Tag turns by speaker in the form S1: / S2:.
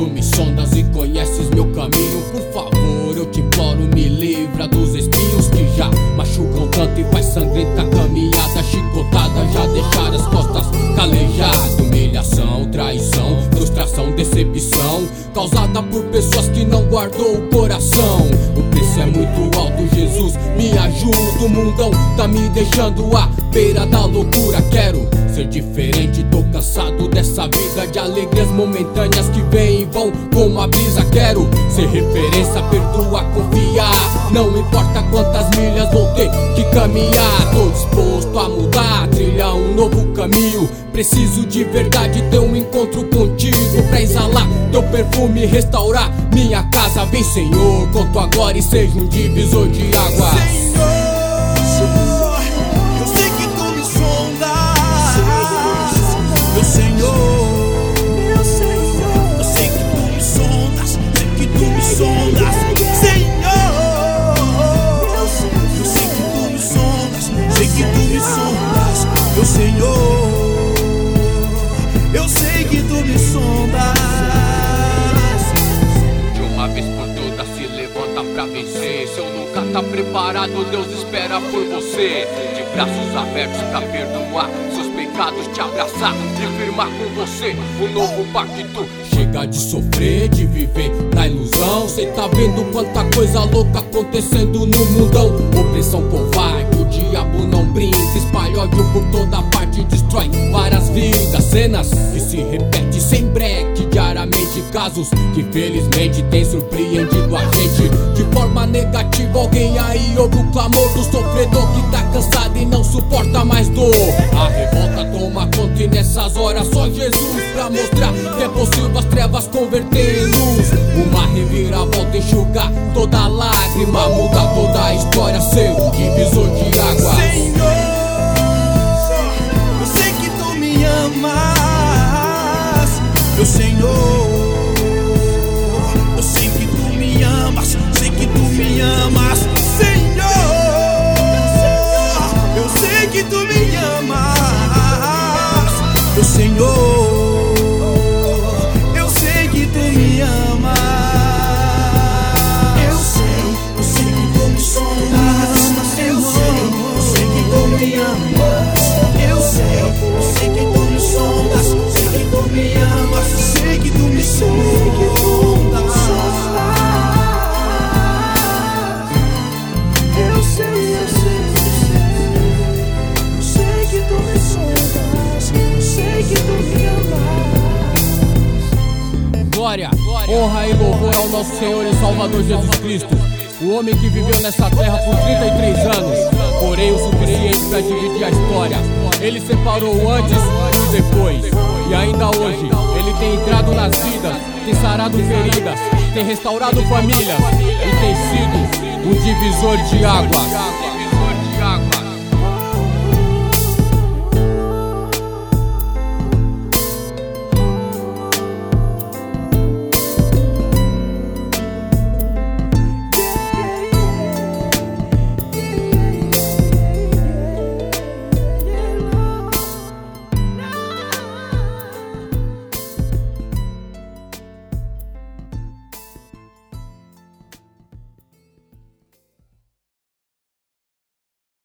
S1: Tu me sondas e conheces meu caminho Por favor, eu te imploro, me livra dos espinhos Que já machucam tanto e faz sangrenta caminhada Chicotada, já deixar as costas calejadas. Humilhação, traição, frustração, decepção Causada por pessoas que não guardou o coração. O preço é muito alto, Jesus, me ajuda. O mundão tá me deixando à beira da loucura. Quero ser diferente, tô cansado dessa vida De alegrias momentâneas que vêm e vão como a brisa. Quero ser referência, perdoar, confiar. Não importa quantas milhas vou ter que caminhar, tô disposto a mudar, trilhar um novo caminho. Preciso de verdade ter um encontro contigo pra exalar teu perfume, restaurar minha casa. Vem, Senhor, conto agora e seja um divisor de águas. Senhor, vencer. Se eu nunca tá preparado, Deus espera por você. De braços abertos pra perdoar seus pecados, te abraçar e firmar com você um novo pacto. Chega de sofrer, de viver na ilusão. Cê tá vendo quanta coisa louca acontecendo no mundão. Opressão covarde, o diabo não brinca. Espalha ódio por toda parte, destrói várias vidas. Cenas que se repetem sem breque Casos que felizmente tem surpreendido a gente de forma negativa. Alguém aí ouve o clamor do sofredor que tá cansado e não suporta mais dor. A revolta toma conta e nessas horas só Jesus pra mostrar que é possível as trevas converterem em luz. Uma reviravolta enxugar toda lágrima, muda toda a
S2: me amas. Eu sei, eu sei que tu me sondas. Sei que tu me amas. Sei que tu me sondas. Eu sei, eu sei, eu sei que tu me sondas. Eu sei que tu me amas.
S1: Glória, honra e louvor ao nosso Senhor e Salvador Jesus Cristo, o homem que viveu nessa terra por 33 anos, para dividir a história. Ele separou antes e depois, e ainda hoje, ele tem entrado nas vidas, tem sarado feridas, tem restaurado famílias e tem sido um divisor de águas.